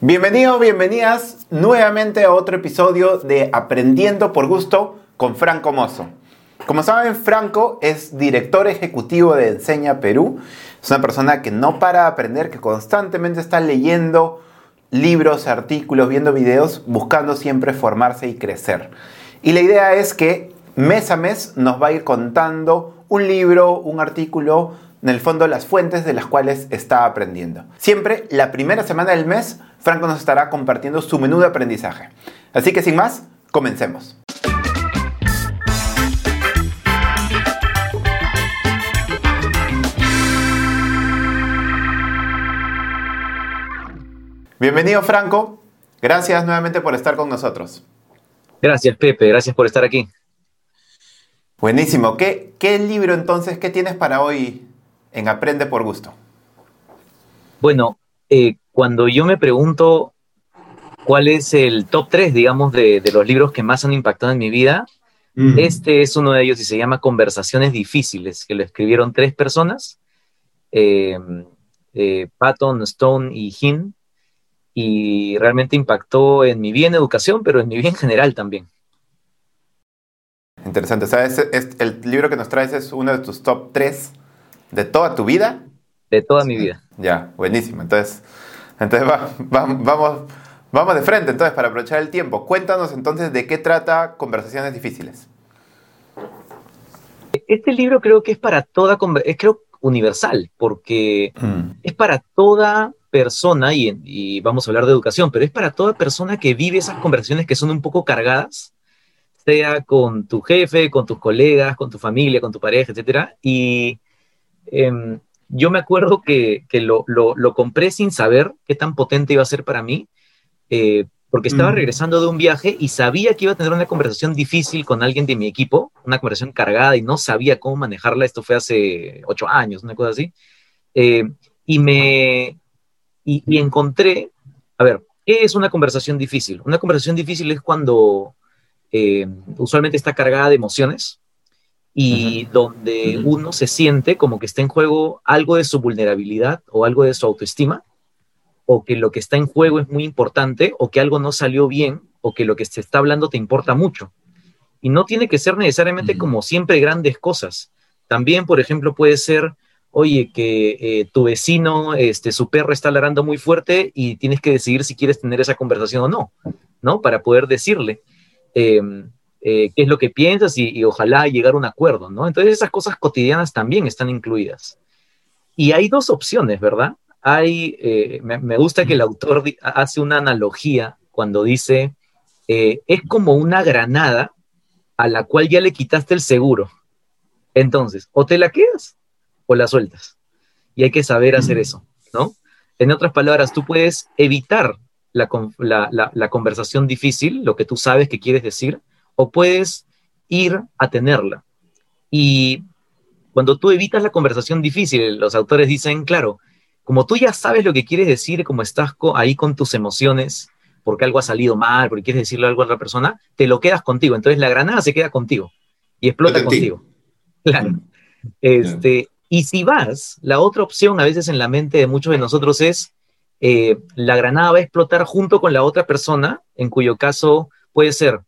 Bienvenidos, bienvenidas nuevamente a otro episodio de Aprendiendo por Gusto con Franco Mozo. Como saben, Franco es director ejecutivo de Enseña Perú. Es una persona que no para de aprender, que constantemente está leyendo libros, artículos, viendo videos, buscando siempre formarse y crecer. Y la idea es que mes a mes nos va a ir contando un libro, un artículo, en el fondo las fuentes de las cuales está aprendiendo. Siempre la primera semana del mes Franco nos estará compartiendo su menú de aprendizaje. Así que sin más, comencemos. Bienvenido Franco, gracias nuevamente por estar con nosotros. Gracias Pepe, gracias por estar aquí. Buenísimo, ¿qué, qué libro entonces, qué tienes para hoy en Aprende por Gusto? Bueno, eh, cuando yo me pregunto cuál es el top 3, digamos, de, los libros que más han impactado en mi vida, este es uno de ellos y se llama Conversaciones Difíciles, que lo escribieron tres personas, eh, eh, Patton, Stone y Hin, y realmente impactó en mi vida en educación, pero en mi vida en general también. Interesante. ¿Sabes? el libro que nos traes es uno de tus top 3 de toda tu vida. De toda mi vida. Ya, buenísimo. Entonces, entonces vamos, vamos de frente, entonces, para aprovechar el tiempo. Cuéntanos entonces de qué trata Conversaciones Difíciles. Este libro creo que es para toda, es creo universal, porque mm. es para toda persona, y, y, vamos a hablar de educación, pero es para toda persona que vive esas conversaciones que son un poco cargadas, sea con tu jefe, con tus colegas, con tu familia, con tu pareja, etc. Y em, yo me acuerdo que, lo, compré sin saber qué tan potente iba a ser para mí, eh, porque estaba mm. regresando de un viaje y sabía que iba a tener una conversación difícil con alguien de mi equipo, una conversación cargada y no sabía cómo manejarla. Esto fue hace ocho años, una cosa así. Eh, y me y, encontré, a ver, ¿qué es una conversación difícil? Una conversación difícil es cuando eh, usualmente está cargada de emociones, y donde uno se siente como que está en juego algo de su vulnerabilidad o algo de su autoestima, o que lo que está en juego es muy importante, o que algo no salió bien, o que lo que se está hablando te importa mucho. Y no tiene que ser necesariamente como siempre grandes cosas. También, por ejemplo, puede ser, oye, que eh, tu vecino, este, su perro está ladrando muy fuerte y tienes que decidir si quieres tener esa conversación o no, ¿no? Para poder decirle. Em, eh, qué es lo que piensas y, ojalá llegar a un acuerdo, ¿no? Entonces esas cosas cotidianas también están incluidas. Y hay dos opciones, ¿verdad? Hay, eh, me, gusta que el autor hace una analogía cuando dice, eh, es como una granada a la cual ya le quitaste el seguro. Entonces, o te la quedas o la sueltas. Y hay que saber hacer eso, ¿no? En otras palabras, tú puedes evitar la, la conversación difícil, lo que tú sabes que quieres decir, o puedes ir a tenerla. Y cuando tú evitas la conversación difícil, los autores dicen, claro, como tú ya sabes lo que quieres decir, como estás ahí con tus emociones, porque algo ha salido mal, porque quieres decirle algo a otra persona, te lo quedas contigo. Entonces la granada se queda contigo y explota contigo. Claro. Este, Y si vas, la otra opción a veces en la mente de muchos de nosotros es, eh, la granada va a explotar junto con la otra persona, en cuyo caso puede ser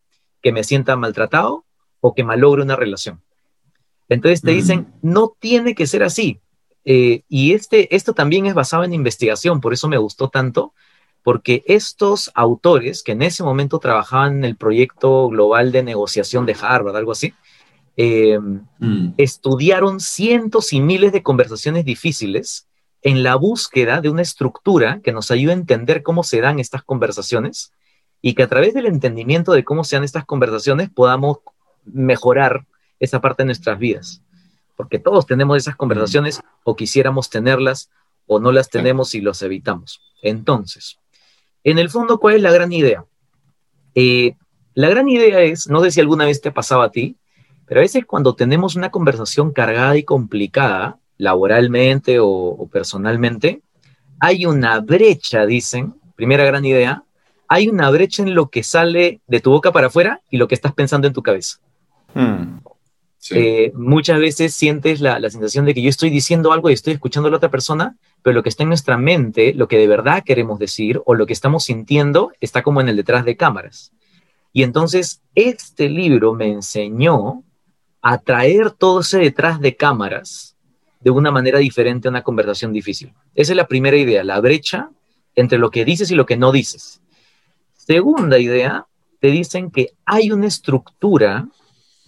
que me sienta maltratado o que malogre una relación. Entonces te dicen, no tiene que ser así. Eh, y este, esto también es basado en investigación, por eso me gustó tanto, porque estos autores que en ese momento trabajaban en el proyecto global de negociación de Harvard, algo así, em, mm. estudiaron cientos y miles de conversaciones difíciles en la búsqueda de una estructura que nos ayude a entender cómo se dan estas conversaciones y que a través del entendimiento de cómo sean estas conversaciones podamos mejorar esa parte de nuestras vidas. Porque todos tenemos esas conversaciones o quisiéramos tenerlas o no las tenemos y los evitamos. Entonces, en el fondo, ¿cuál es la gran idea? Eh, la gran idea es, no sé si alguna vez te ha pasado a ti, pero a veces cuando tenemos una conversación cargada y complicada, laboralmente o personalmente, hay una brecha, dicen, primera gran idea, hay una brecha en lo que sale de tu boca para afuera y lo que estás pensando en tu cabeza. Hmm. Eh, muchas veces sientes la, la, sensación de que yo estoy diciendo algo y estoy escuchando a la otra persona, pero lo que está en nuestra mente, lo que de verdad queremos decir o lo que estamos sintiendo, está como en el detrás de cámaras. Y entonces este libro me enseñó a traer todo ese detrás de cámaras de una manera diferente a una conversación difícil. Esa es la primera idea, la brecha entre lo que dices y lo que no dices. Segunda idea, te dicen que hay una estructura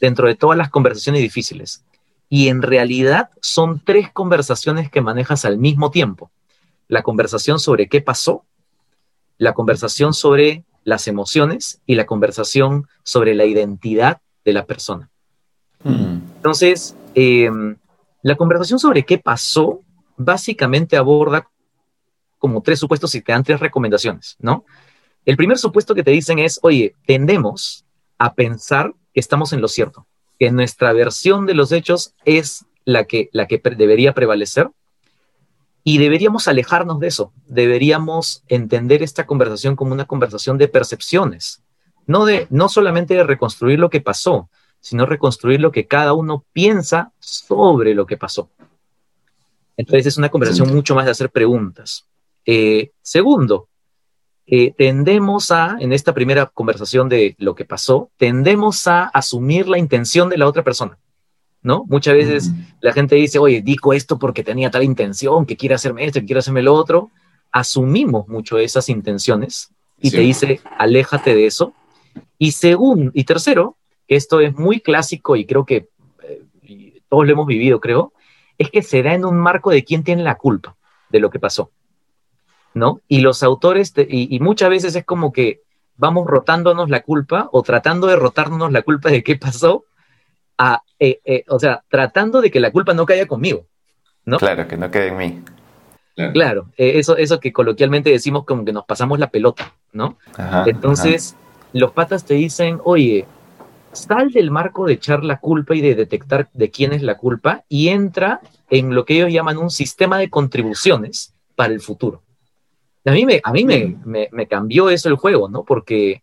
dentro de todas las conversaciones difíciles. Y en realidad son tres conversaciones que manejas al mismo tiempo. La conversación sobre qué pasó, la conversación sobre las emociones y la conversación sobre la identidad de la persona. Mm. Entonces, em, la conversación sobre qué pasó básicamente aborda como tres supuestos y te dan tres recomendaciones, ¿no? El primer supuesto que te dicen es, oye, tendemos a pensar que estamos en lo cierto, que nuestra versión de los hechos es la que, la que debería prevalecer y deberíamos alejarnos de eso, deberíamos entender esta conversación como una conversación de percepciones, no, de, no solamente de reconstruir lo que pasó, sino reconstruir lo que cada uno piensa sobre lo que pasó. Entonces es una conversación mucho más de hacer preguntas. Eh, segundo, eh, tendemos a, en esta primera conversación de lo que pasó, tendemos a asumir la intención de la otra persona, ¿no? Muchas veces la gente dice, oye, dijo esto porque tenía tal intención, que quiere hacerme esto, que quiere hacerme lo otro. Asumimos mucho esas intenciones y te dice, aléjate de eso. Y segundo, y tercero, que esto es muy clásico y creo que eh, todos lo hemos vivido, creo, es que se da en un marco de quién tiene la culpa de lo que pasó. ¿No? Y los autores, y, muchas veces es como que vamos rotándonos la culpa o tratando de rotarnos la culpa de qué pasó, a, eh, eh, o sea, tratando de que la culpa no caiga conmigo, ¿no? Claro, que no quede en mí. Claro, eh, eso, eso que coloquialmente decimos como que nos pasamos la pelota, ¿no? Entonces, los patas te dicen, oye, sal del marco de echar la culpa y de detectar de quién es la culpa y entra en lo que ellos llaman un sistema de contribuciones para el futuro. A mí me, a mí me, me, cambió eso el juego, ¿no? Porque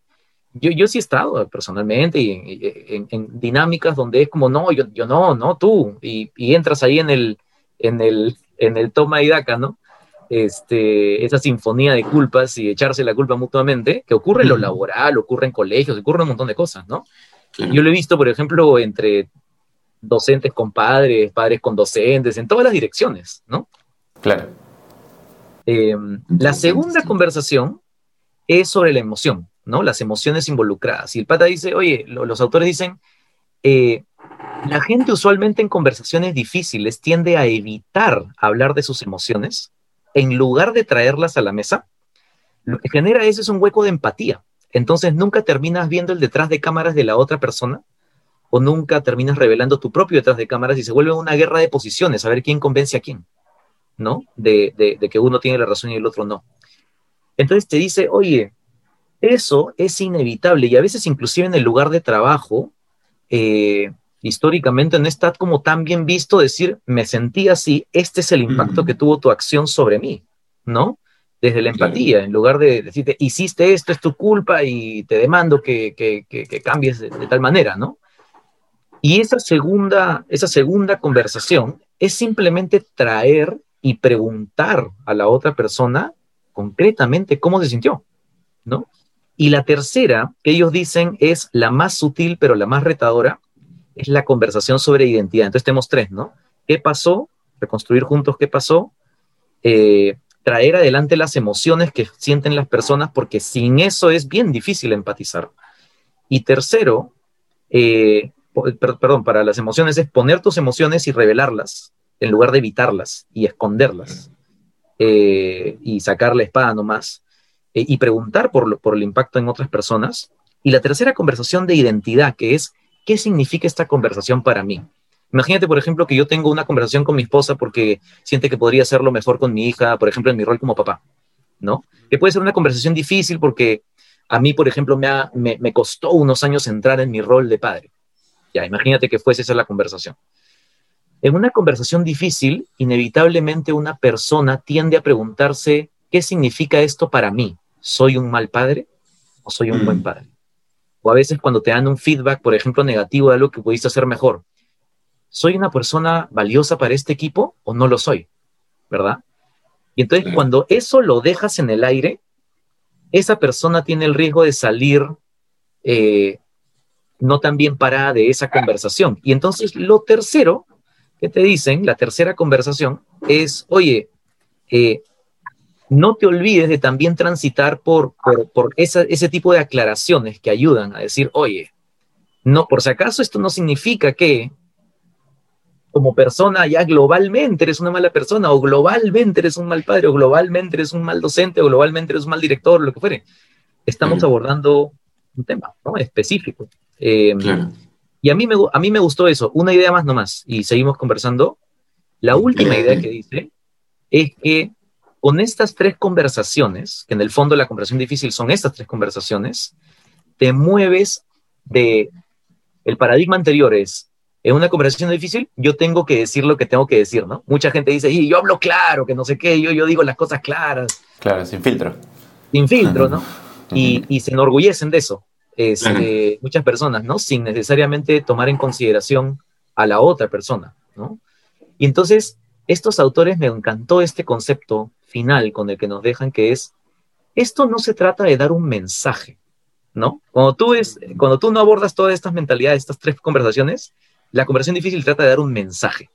yo, yo sí he estado personalmente y en, dinámicas donde es como, no, yo, yo no, no, tú, y, y, entras ahí en el, en el, en el toma y daca, ¿no? Este, esa sinfonía de culpas y echarse la culpa mutuamente, que ocurre en lo laboral, ocurre en colegios, ocurre en un montón de cosas, ¿no? Yo lo he visto, por ejemplo, entre docentes con padres, padres con docentes, en todas las direcciones, ¿no? Claro. Eh, la segunda conversación es sobre la emoción, ¿no? Las emociones involucradas. Y el pata dice, oye, los autores dicen, eh, la gente usualmente en conversaciones difíciles tiende a evitar hablar de sus emociones en lugar de traerlas a la mesa. Lo que genera eso es un hueco de empatía. Entonces nunca terminas viendo el detrás de cámaras de la otra persona o nunca terminas revelando tu propio detrás de cámaras y se vuelve una guerra de posiciones, a ver quién convence a quién. ¿No? De, que uno tiene la razón y el otro no. Entonces te dice, oye, eso es inevitable y a veces inclusive en el lugar de trabajo, eh, históricamente no está como tan bien visto decir, me sentí así, este es el impacto que tuvo tu acción sobre mí, ¿no? Desde la empatía, en lugar de decirte, hiciste esto, es tu culpa y te demando que, cambies de, de, tal manera, ¿no? Y esa segunda, esa segunda conversación es simplemente traer y preguntar a la otra persona concretamente cómo se sintió, ¿no? Y la tercera, que ellos dicen es la más sutil, pero la más retadora, es la conversación sobre identidad. Entonces tenemos tres, ¿no? ¿Qué pasó? Reconstruir juntos qué pasó. Eh, traer adelante las emociones que sienten las personas, porque sin eso es bien difícil empatizar. Y tercero, eh, perdón, para las emociones es poner tus emociones y revelarlas en lugar de evitarlas y esconderlas eh, y sacar la espada nomás eh, y preguntar por, por el impacto en otras personas. Y la tercera conversación de identidad, que es, ¿qué significa esta conversación para mí? Imagínate, por ejemplo, que yo tengo una conversación con mi esposa porque siente que podría hacerlo mejor con mi hija, por ejemplo, en mi rol como papá, ¿no? Que puede ser una conversación difícil porque a mí, por ejemplo, me, me, me costó unos años entrar en mi rol de padre. Ya, imagínate que fuese esa la conversación. En una conversación difícil, inevitablemente una persona tiende a preguntarse, ¿qué significa esto para mí? ¿Soy un mal padre o soy un buen mm. padre? O a veces cuando te dan un feedback, por ejemplo, negativo de algo que pudiste hacer mejor, ¿soy una persona valiosa para este equipo o no lo soy? ¿Verdad? Y entonces cuando eso lo dejas en el aire, esa persona tiene el riesgo de salir eh, no tan bien parada de esa conversación. Y entonces lo tercero que te dicen, la tercera conversación, es, oye, eh, no te olvides de también transitar por, por, ese tipo de aclaraciones que ayudan a decir, oye, no, por si acaso esto no significa que como persona ya globalmente eres una mala persona, o globalmente eres un mal padre, o globalmente eres un mal docente, o globalmente eres un mal director, lo que fuere. Estamos abordando un tema específico. Eh, y a mí, me, a mí me gustó eso. Una idea más nomás, y seguimos conversando. La última idea que dice es que con estas tres conversaciones, que en el fondo la conversación difícil son estas tres conversaciones, te mueves de el paradigma anterior es en una conversación difícil, yo tengo que decir lo que tengo que decir, ¿no? Mucha gente dice, y yo hablo claro, que no sé qué, yo, yo digo las cosas claras. Claro, sin filtro. Sin filtro, ¿no? y, y, se enorgullecen de eso. Este, muchas personas, ¿no? Sin necesariamente tomar en consideración a la otra persona, ¿no? Y entonces, estos autores me encantó este concepto final con el que nos dejan, que es, esto no se trata de dar un mensaje, ¿no? Cuando tú, es, cuando tú no abordas todas estas mentalidades, estas tres conversaciones, la conversación difícil trata de dar un mensaje.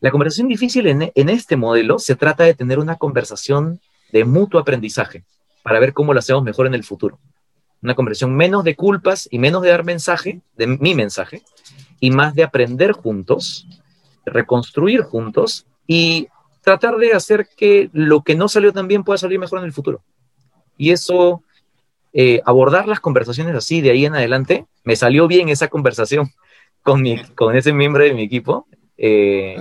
La conversación difícil en, en este modelo se trata de tener una conversación de mutuo aprendizaje para ver cómo lo hacemos mejor en el futuro una conversión menos de culpas y menos de dar mensaje, de mi mensaje, y más de aprender juntos, reconstruir juntos y tratar de hacer que lo que no salió tan bien pueda salir mejor en el futuro. Y eso, eh, abordar las conversaciones así de ahí en adelante, me salió bien esa conversación con, mi, con ese miembro de mi equipo. Eh,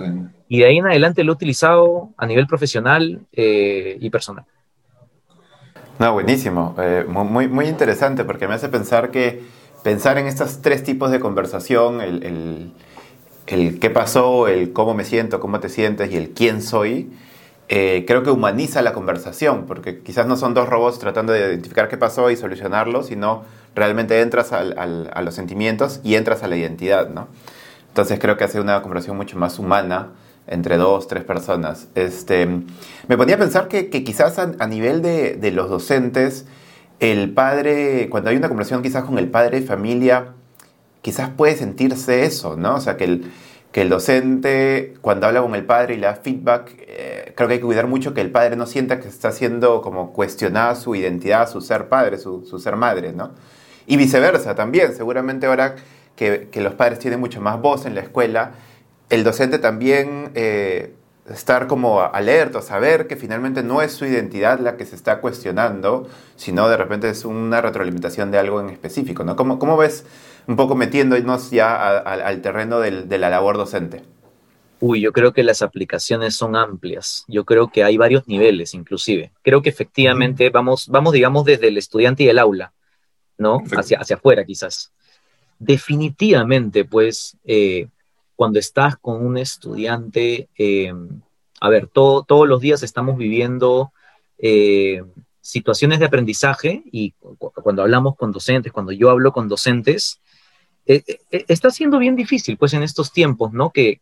y de ahí en adelante lo he utilizado a nivel profesional eh, y personal. No, buenísimo. Eh, muy, muy interesante porque me hace pensar que pensar en estos tres tipos de conversación, el, el, qué pasó, el cómo me siento, cómo te sientes y el quién soy, eh, creo que humaniza la conversación, porque quizás no son dos robots tratando de identificar qué pasó y solucionarlo, sino realmente entras a los sentimientos y entras a la identidad, ¿no? Entonces creo que hace una conversación mucho más humana entre dos, tres personas. Este, me ponía a pensar que, quizás a, nivel de, los docentes, el padre, cuando hay una conversación quizás con el padre de familia, quizás puede sentirse eso, ¿no? O sea, que el, que el docente, cuando habla con el padre y le da feedback, eh, creo que hay que cuidar mucho que el padre no sienta que está siendo como cuestionada su identidad, su ser padre, su, ser madre, ¿no? Y viceversa también, seguramente ahora que, que los padres tienen mucho más voz en la escuela, el docente también eh, estar como alerta, saber que finalmente no es su identidad la que se está cuestionando, sino de repente es una retroalimentación de algo en específico, ¿no? ¿Cómo, cómo ves un poco metiéndonos ya al terreno de la labor docente? Uy, yo creo que las aplicaciones son amplias. Yo creo que hay varios niveles, inclusive. Creo que efectivamente vamos, vamos digamos, desde el estudiante y el aula, ¿no? Hacia, hacia afuera, quizás. Definitivamente, pues, eh, cuando estás con un estudiante, eh, a ver, todos los días estamos viviendo eh, situaciones de aprendizaje y cuando hablamos con docentes, cuando yo hablo con docentes, eh, está siendo bien difícil, pues en estos tiempos, ¿no? Que,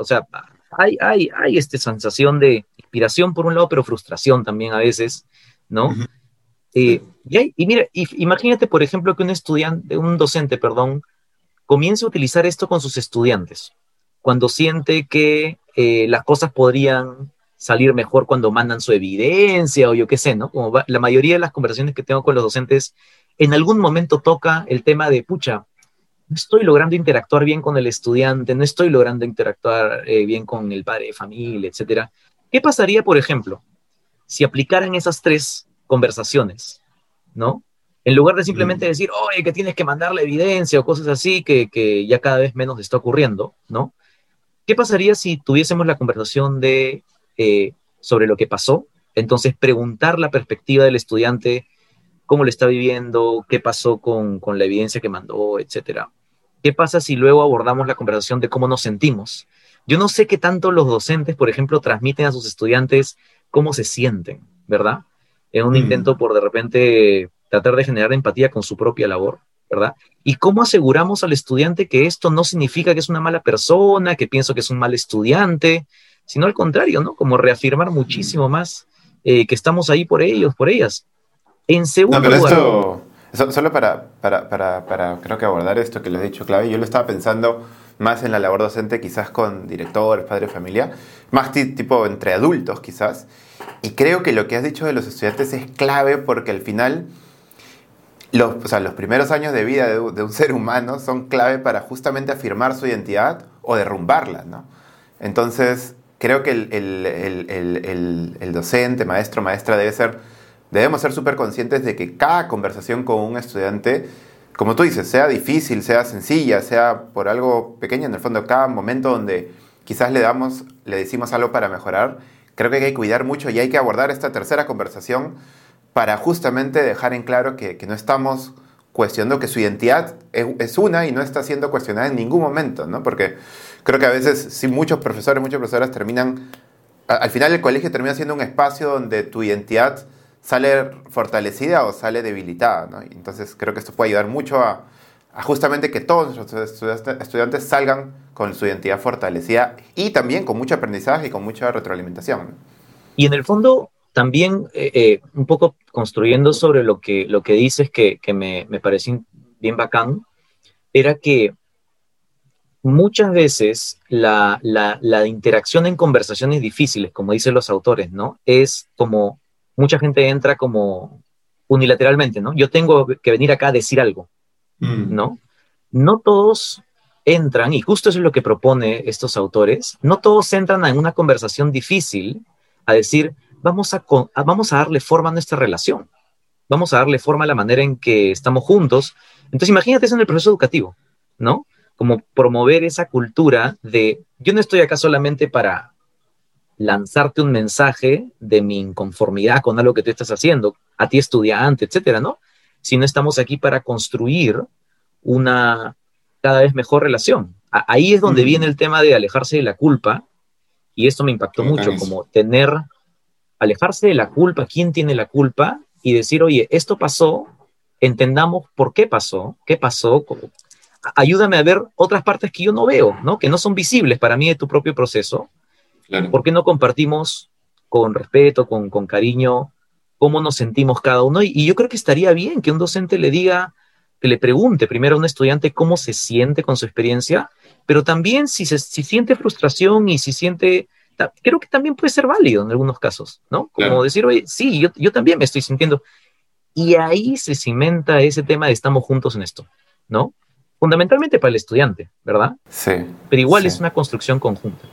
o sea, hay, hay, hay esta sensación de inspiración por un lado, pero frustración también a veces, ¿no? y, y, mira, imagínate, por ejemplo, que un estudiante, un docente, perdón, comience a utilizar esto con sus estudiantes, cuando siente que eh, las cosas podrían salir mejor cuando mandan su evidencia o yo qué sé, ¿no? Como la mayoría de las conversaciones que tengo con los docentes, en algún momento toca el tema de, pucha, no estoy logrando interactuar bien con el estudiante, no estoy logrando interactuar eh, bien con el padre de familia, etcétera. ¿Qué pasaría, por ejemplo, si aplicaran esas tres conversaciones, ¿no? En lugar de simplemente decir, oye, que tienes que mandar la evidencia o cosas así, que, ya cada vez menos está ocurriendo, ¿no? ¿Qué pasaría si tuviésemos la conversación de, eh, sobre lo que pasó? Entonces, preguntar la perspectiva del estudiante, cómo lo está viviendo, qué pasó con, con la evidencia que mandó, etcétera. ¿Qué pasa si luego abordamos la conversación de cómo nos sentimos? Yo no sé qué tanto los docentes, por ejemplo, transmiten a sus estudiantes cómo se sienten, ¿verdad? En un mm. intento por de repente tratar de generar empatía con su propia labor, ¿verdad? ¿Y cómo aseguramos al estudiante que esto no significa que es una mala persona, que pienso que es un mal estudiante, sino al contrario, ¿no? Como reafirmar muchísimo más eh, que estamos ahí por ellos, por ellas. En segundo no, pero esto, solo para, para, para, para, creo que abordar esto que les he dicho, clave, yo lo estaba pensando más en la labor docente, quizás con directores, padres familia, más tipo entre adultos quizás. Y creo que lo que has dicho de los estudiantes es clave porque al final los, o sea, los primeros años de vida de, un ser humano son clave para justamente afirmar su identidad o derrumbarla, ¿no? Entonces, creo que el, el, el, docente, maestro, maestra debe ser, debemos ser súper conscientes de que cada conversación con un estudiante, como tú dices, sea difícil, sea sencilla, sea por algo pequeño, en el fondo, cada momento donde quizás le damos, le decimos algo para mejorar, creo que hay que cuidar mucho y hay que abordar esta tercera conversación para justamente dejar en claro que, no estamos cuestionando que su identidad es, una y no está siendo cuestionada en ningún momento, ¿no? Porque creo que a veces, sí, muchos profesores, muchas profesoras terminan, al final el colegio termina siendo un espacio donde tu identidad sale fortalecida o sale debilitada, ¿no? Entonces creo que esto puede ayudar mucho a, justamente que todos nuestros estudiantes salgan con su identidad fortalecida y también con mucho aprendizaje y con mucha retroalimentación. Y en el fondo, también eh, eh, un poco construyendo sobre lo que, lo que dices que, que me, me pareció bien bacán, era que muchas veces la, la, la, interacción en conversaciones difíciles, como dicen los autores, ¿no? Es como mucha gente entra como unilateralmente, ¿no? Yo tengo que venir acá a decir algo, mm. ¿no? No todos entran, y justo eso es lo que propone estos autores, no todos entran en una conversación difícil a decir, vamos a, vamos a darle forma a nuestra relación, vamos a darle forma a la manera en que estamos juntos. Entonces imagínate eso en el proceso educativo, ¿no? Como promover esa cultura de, yo no estoy acá solamente para lanzarte un mensaje de mi inconformidad con algo que tú estás haciendo, a ti estudiante, etcétera, ¿no? Sino estamos aquí para construir una cada vez mejor relación. Ahí es donde viene el tema de alejarse de la culpa, y esto me impactó mucho, como tener alejarse de la culpa, quién tiene la culpa y decir, oye, esto pasó, entendamos por qué pasó, qué pasó, ayúdame a ver otras partes que yo no veo, ¿no? Que no son visibles para mí de tu propio proceso. ¿Por qué no compartimos con respeto, con, con cariño, cómo nos sentimos cada uno? Y, y, yo creo que estaría bien que un docente le diga, que le pregunte primero a un estudiante cómo se siente con su experiencia, pero también si, se, si siente frustración y si siente creo que también puede ser válido en algunos casos, ¿no? Como decir, oye, sí, yo, yo también me estoy sintiendo. Y ahí se cimenta ese tema de estamos juntos en esto, ¿no? Fundamentalmente para el estudiante, ¿verdad? Sí. Pero igual es una construcción conjunta.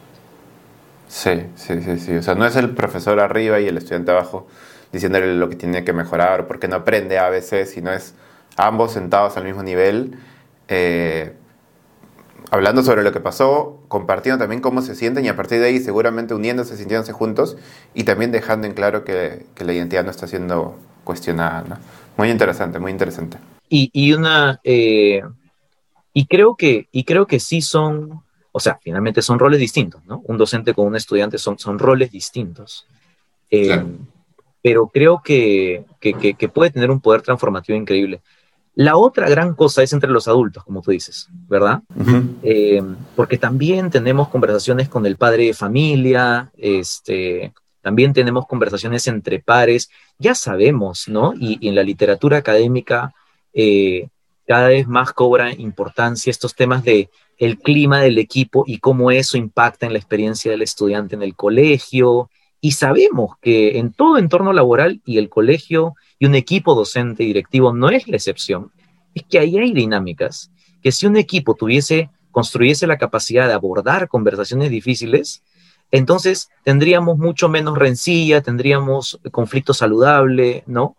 Sí, sí, sí, sí. O sea, no es el profesor arriba y el estudiante abajo diciéndole lo que tiene que mejorar o porque no aprende a veces, sino es ambos sentados al mismo nivel, eh, hablando sobre lo que pasó, compartiendo también cómo se sienten y a partir de ahí seguramente uniéndose, sintiéndose juntos y también dejando en claro que, la identidad no está siendo cuestionada. Muy interesante, muy interesante. Y, una... Eh, y, creo que, y creo que sí son, o sea, finalmente son roles distintos, ¿no? Un docente con un estudiante son, son roles distintos. Eh, pero creo que, que puede tener un poder transformativo increíble. La otra gran cosa es entre los adultos, como tú dices, ¿verdad? Eh, porque también tenemos conversaciones con el padre de familia, este, también tenemos conversaciones entre pares, ya sabemos, ¿no? Y, en la literatura académica eh, cada vez más cobra importancia estos temas de el clima del equipo y cómo eso impacta en la experiencia del estudiante en el colegio. Y sabemos que en todo entorno laboral y el colegio y un equipo docente directivo no es la excepción, es que ahí hay dinámicas que si un equipo tuviese, construyese la capacidad de abordar conversaciones difíciles, entonces tendríamos mucho menos rencilla, tendríamos conflicto saludable, ¿no?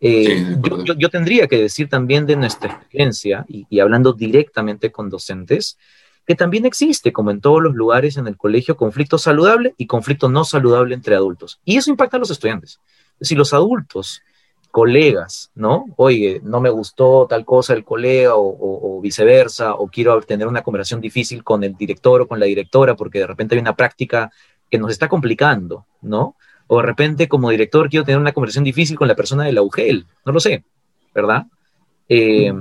Eh, yo, tendría que decir también de nuestra experiencia, y, y, hablando directamente con docentes, que también existe, como en todos los lugares en el colegio, conflicto saludable y conflicto no saludable entre adultos. Y eso impacta a los estudiantes. Si los adultos colegas, ¿no? Oye, no me gustó tal cosa el colega o, viceversa, o quiero tener una conversación difícil con el director o con la directora porque de repente hay una práctica que nos está complicando, ¿no? O de repente como director quiero tener una conversación difícil con la persona del UGEL, no lo sé, ¿verdad? Eh,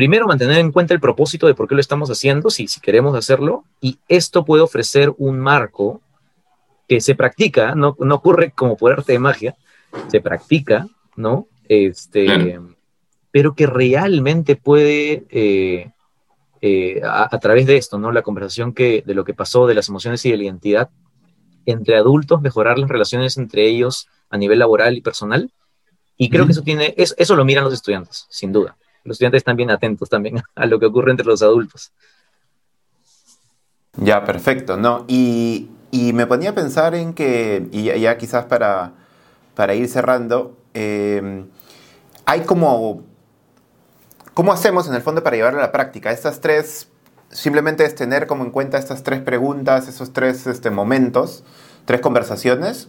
primero mantener en cuenta el propósito de por qué lo estamos haciendo, si, si queremos hacerlo, y esto puede ofrecer un marco que se practica, no, no ocurre como por arte de magia, se practica, ¿no? Este, pero que realmente puede, eh, eh, a, través de esto, ¿no? La conversación que, de lo que pasó, de las emociones y de la identidad, entre adultos, mejorar las relaciones entre ellos a nivel laboral y personal. Y creo que eso tiene, eso lo miran los estudiantes, sin duda. Los estudiantes están bien atentos también a lo que ocurre entre los adultos. Ya, perfecto, ¿no? Y, me ponía a pensar en que, y ya, quizás para, para ir cerrando, eh, hay como, ¿cómo hacemos en el fondo para llevarlo a la práctica? Estas tres, simplemente es tener como en cuenta estas tres preguntas, esos tres este, momentos, tres conversaciones,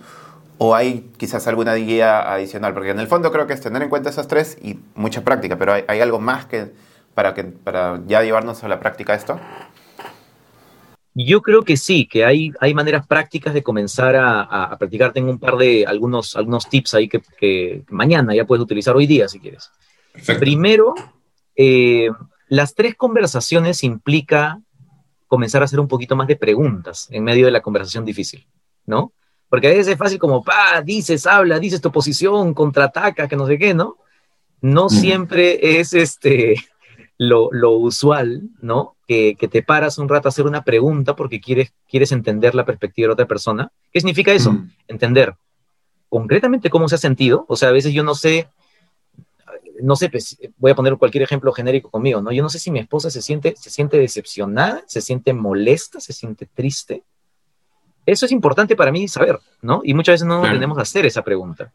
o hay quizás alguna guía adicional, porque en el fondo creo que es tener en cuenta esas tres y mucha práctica, pero hay, algo más que para, que para ya llevarnos a la práctica esto. Yo creo que sí, que hay, hay maneras prácticas de comenzar a, practicar. Tengo un par de algunos, algunos tips ahí que, mañana ya puedes utilizar hoy día si quieres. Primero, eh, las tres conversaciones implica comenzar a hacer un poquito más de preguntas en medio de la conversación difícil, ¿no? Porque a veces es fácil como, pa, dices, habla, dices tu posición, contraataca, que no sé qué, ¿no? No siempre es este, lo, usual, ¿no? Que, te paras un rato a hacer una pregunta porque quieres, quieres entender la perspectiva de otra persona. ¿Qué significa eso? Entender concretamente cómo se ha sentido. O sea, a veces yo no sé, no sé, pues, voy a poner cualquier ejemplo genérico conmigo, ¿no? Yo no sé si mi esposa se siente, se siente decepcionada, se siente molesta, se siente triste, eso es importante para mí saber, ¿no? Y muchas veces no nos tenemos que hacer esa pregunta.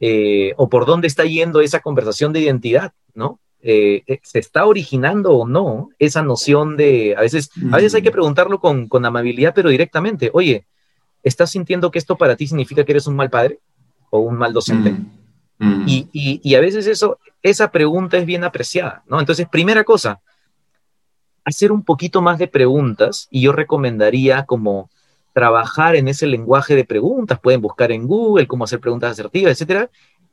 Eh, o por dónde está yendo esa conversación de identidad, ¿no? Eh, eh, ¿Se está originando o no esa noción de, a veces, a veces hay que preguntarlo con, con amabilidad, pero directamente, oye, ¿estás sintiendo que esto para ti significa que eres un mal padre o un mal docente? Y, y, y, a veces eso, esa pregunta es bien apreciada, ¿no? Entonces, primera cosa, hacer un poquito más de preguntas y yo recomendaría como trabajar en ese lenguaje de preguntas, pueden buscar en Google cómo hacer preguntas asertivas, etcétera,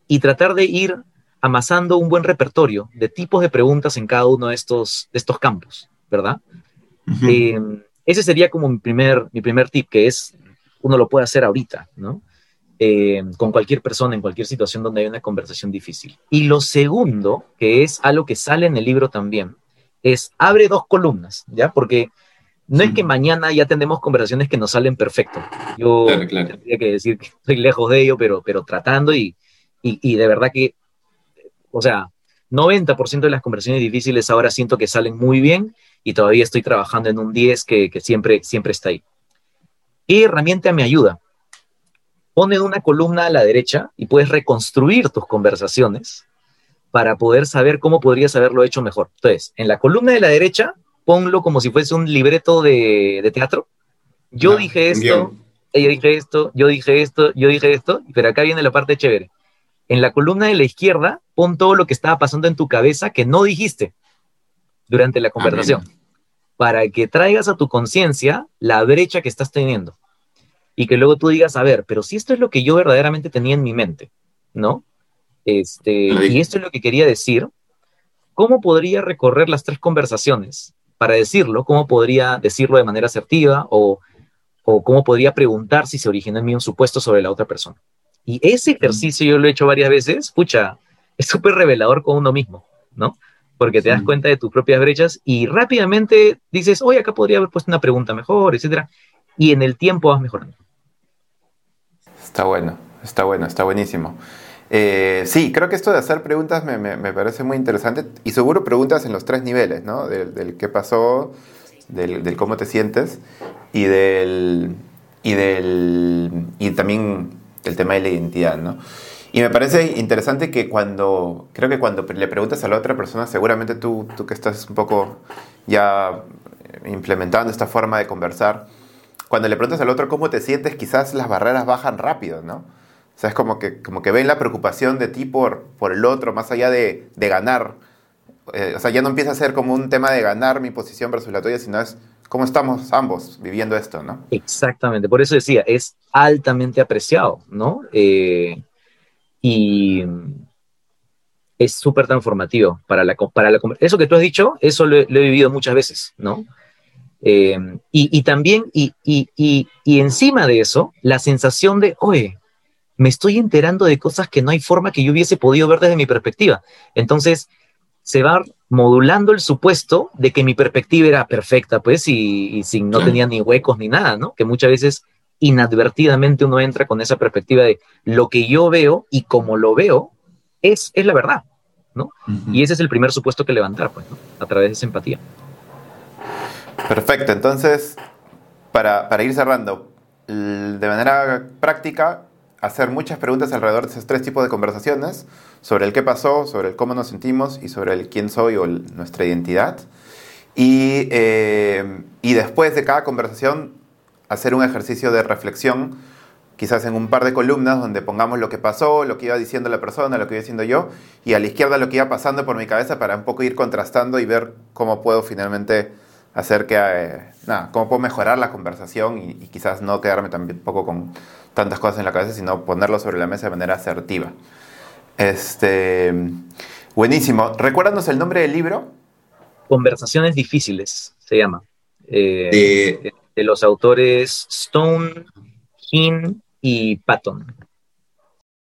y tratar de ir amasando un buen repertorio de tipos de preguntas en cada uno de estos, de estos campos, ¿verdad? Em, ese sería como mi primer, mi primer tip, que es, uno lo puede hacer ahorita, ¿no? Em, con cualquier persona, en cualquier situación donde hay una conversación difícil. Y lo segundo, que es algo que sale en el libro también, es abre dos columnas, ¿ya? Porque no es que mañana ya tenemos conversaciones que nos salen perfecto. Yo tendría que decir que estoy lejos de ello, pero, pero tratando y, y, de verdad que, o sea, 90% de las conversaciones difíciles ahora siento que salen muy bien y todavía estoy trabajando en un 10 que, que siempre, siempre está ahí. ¿Qué herramienta me ayuda? Pone una columna a la derecha y puedes reconstruir tus conversaciones para poder saber cómo podrías haberlo hecho mejor. Entonces, en la columna de la derecha ponlo como si fuese un libreto de, teatro. Yo ah, dije esto, ella dije esto, yo dije esto, yo dije esto, pero acá viene la parte chévere. En la columna de la izquierda, pon todo lo que estaba pasando en tu cabeza que no dijiste durante la conversación, para que traigas a tu conciencia la brecha que estás teniendo. Y que luego tú digas, a ver, pero si esto es lo que yo verdaderamente tenía en mi mente, ¿no? Este, y esto es lo que quería decir, ¿cómo podría recorrer las tres conversaciones para decirlo, cómo podría decirlo de manera asertiva o, o cómo podría preguntar si se originó en mí un supuesto sobre la otra persona. Y ese ejercicio yo lo he hecho varias veces, escucha, es súper revelador con uno mismo, ¿no? Porque te das cuenta de tus propias brechas y rápidamente dices, oye, acá podría haber puesto una pregunta mejor, etcétera, y en el tiempo vas mejorando. Está bueno, está bueno, está buenísimo. Eh, sí, creo que esto de hacer preguntas me, me, parece muy interesante y seguro preguntas en los tres niveles, ¿no? Del, qué pasó, del, cómo te sientes y del y del y también el tema de la identidad, ¿no? Y me parece interesante que cuando creo que cuando le preguntas a la otra persona, seguramente tú, tú que estás un poco ya implementando esta forma de conversar, cuando le preguntas al otro cómo te sientes, quizás las barreras bajan rápido, ¿no? O sea, es como que, como que ven la preocupación de ti por, por el otro, más allá de, de ganar. Eh, o sea, ya no empieza a ser como un tema de ganar mi posición versus la tuya, sino es cómo estamos ambos viviendo esto, ¿no? Exactamente, por eso decía, es altamente apreciado, ¿no? Eh, y, es súper transformativo para la, para la... Eso que tú has dicho, eso lo, he vivido muchas veces, ¿no? Eh, y, también, y, y, encima de eso, la sensación de, oye, me estoy enterando de cosas que no hay forma que yo hubiese podido ver desde mi perspectiva. Entonces, se va modulando el supuesto de que mi perspectiva era perfecta, pues, y, sin no tenía ni huecos ni nada, ¿no? Que muchas veces inadvertidamente uno entra con esa perspectiva de lo que yo veo y como lo veo es, es la verdad, ¿no? Y ese es el primer supuesto que levantar, pues, ¿no? A través de esa empatía. Perfecto, entonces, para, para ir cerrando, de manera práctica, hacer muchas preguntas alrededor de esos tres tipos de conversaciones, sobre el qué pasó, sobre el cómo nos sentimos y sobre el quién soy o nuestra identidad. Y, eh, y después de cada conversación, hacer un ejercicio de reflexión, quizás en un par de columnas donde pongamos lo que pasó, lo que iba diciendo la persona, lo que iba diciendo yo, y a la izquierda lo que iba pasando por mi cabeza para un poco ir contrastando y ver cómo puedo finalmente hacer que, eh, nada, cómo puedo mejorar la conversación y, y quizás no quedarme tampoco con tantas cosas en la cabeza, sino ponerlo sobre la mesa de manera asertiva. Este, buenísimo. Recuérdanos el nombre del libro. Conversaciones difíciles, se llama. Eh, de los autores Stone, King y Patton.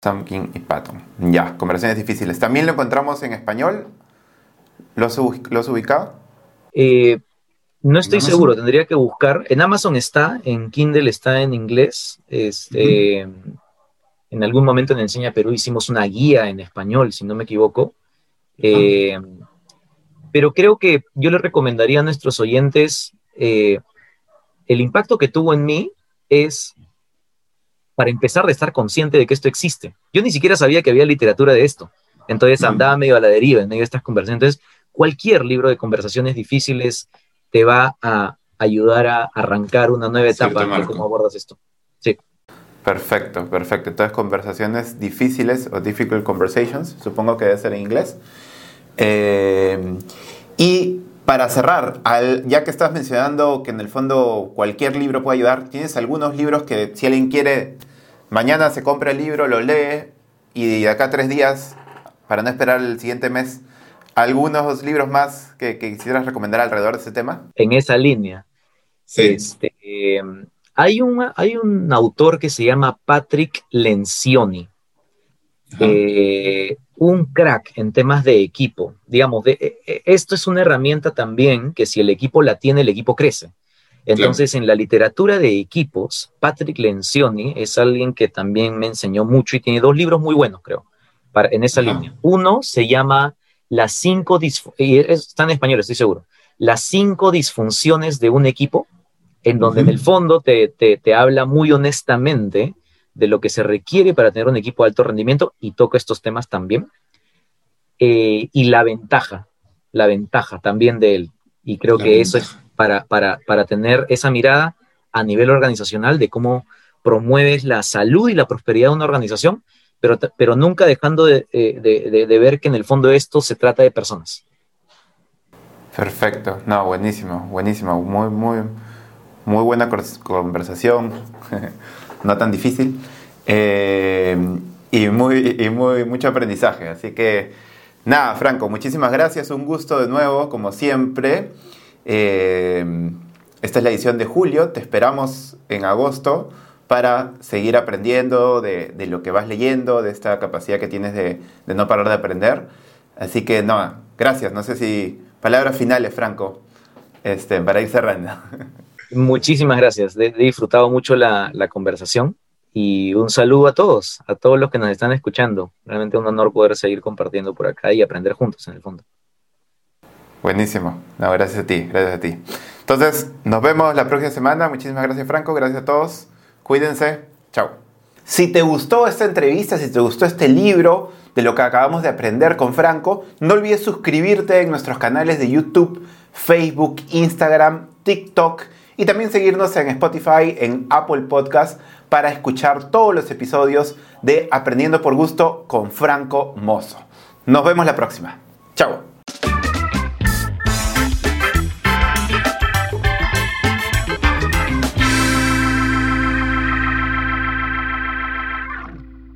Stone, King y Patton. Ya, conversaciones difíciles. ¿También lo encontramos en español? ¿Lo has, ubicado? Eh, no estoy seguro, tendría que buscar. En Amazon está, en Kindle está en inglés. Este, En algún momento en Enseña Perú hicimos una guía en español, si no me equivoco. Eh, pero creo que yo le recomendaría a nuestros oyentes, eh, el impacto que tuvo en mí es, para empezar, de estar consciente de que esto existe. Yo ni siquiera sabía que había literatura de esto. Entonces andaba medio a la deriva en medio de estas conversaciones. Entonces, cualquier libro de conversaciones difíciles te va a ayudar a arrancar una nueva etapa de cómo abordas esto. Sí. Perfecto, perfecto. Entonces, conversaciones difíciles o difficult conversations, supongo que debe ser en inglés. Eh, y para cerrar, al, ya que estás mencionando que en el fondo cualquier libro puede ayudar, ¿tienes algunos libros que si alguien quiere, mañana se compra el libro, lo lee y de acá a tres días, para no esperar el siguiente mes, algunos libros más que, quisieras recomendar alrededor de ese tema? En esa línea. Sí. Este, hay, un, hay un autor que se llama Patrick Lencioni. Eh, un crack en temas de equipo. Digamos, de, eh, eh, esto es una herramienta también que si el equipo la tiene, el equipo crece. Entonces, en la literatura de equipos, Patrick Lencioni es alguien que también me enseñó mucho y tiene dos libros muy buenos, creo, para, en esa línea. Uno se llama las cinco, está en español, estoy seguro, las cinco disfunciones de un equipo, en donde en el fondo te, habla muy honestamente de lo que se requiere para tener un equipo de alto rendimiento y toca estos temas también. Eh, y la ventaja, la ventaja también de él. Y creo que eso es para, para, para tener esa mirada a nivel organizacional de cómo promueves la salud y la prosperidad de una organización pero, nunca dejando eh, de, ver que en el fondo esto se trata de personas. Perfecto, no, buenísimo, buenísimo, muy, muy, muy buena conversación, no tan difícil, eh, y, muy, y muy, mucho aprendizaje, así que nada, Franco, muchísimas gracias, un gusto de nuevo, como siempre. Eh, esta es la edición de julio, te esperamos en agosto para seguir aprendiendo de, lo que vas leyendo, de esta capacidad que tienes de, no parar de aprender. Así que, no, gracias. No sé si palabras finales, Franco, este, para ir cerrando. Muchísimas gracias. He disfrutado mucho la, conversación y un saludo a todos, a todos los que nos están escuchando. Realmente un honor poder seguir compartiendo por acá y aprender juntos en el fondo. Buenísimo. No, gracias a ti, gracias a ti. Entonces, nos vemos la próxima semana. Muchísimas gracias, Franco. Gracias a todos. Cuídense. Chao. Si te gustó esta entrevista, si te gustó este libro de lo que acabamos de aprender con Franco, no olvides suscribirte en nuestros canales de YouTube, Facebook, Instagram, TikTok y también seguirnos en Spotify, en Apple Podcast para escuchar todos los episodios de Aprendiendo por Gusto con Franco Mozo. Nos vemos la próxima. Chao.